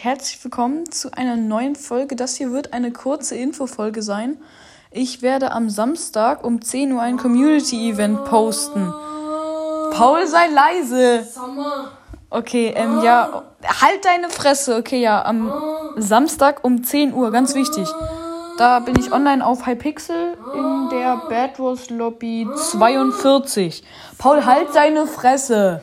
und herzlich willkommen zu einer neuen Folge. Das hier wird eine kurze Infofolge sein. Ich werde am Samstag um 10 Uhr ein Community-Event posten. Paul, sei leise. Okay, ähm, ja, halt deine Fresse. Okay, ja, am Samstag um 10 Uhr, ganz wichtig. Da bin ich online auf Hypixel in der Bad Wars Lobby 42. Paul, halt deine Fresse.